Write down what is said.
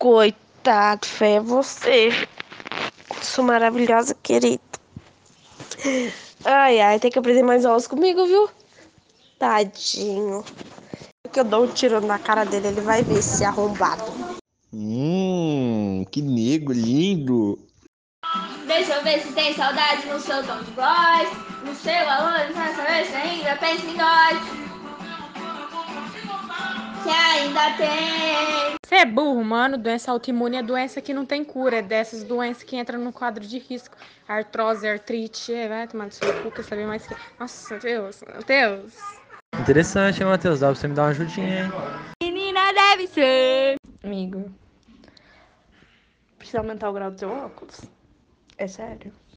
Coitado, fé é você. Sou maravilhosa, querido. Ai, ai, tem que aprender mais aulas comigo, viu? Tadinho. Que eu dou um tiro na cara dele, ele vai ver se arrombado. Hum, que nego lindo. Deixa eu ver se tem saudade no seu tom de voz. No seu valor, não saber se ainda pensa em nós. Que ainda tem. É burro, mano. Doença autoimune é doença que não tem cura. É dessas doenças que entram no quadro de risco. Artrose, artrite. É, vai tomar no seu cu, quer saber mais que. Nossa, Deus, meu Deus. Interessante, hein, Matheus? Dá pra você me dar uma ajudinha, hein? Menina deve ser. Amigo, precisa aumentar o grau do seu óculos? É sério?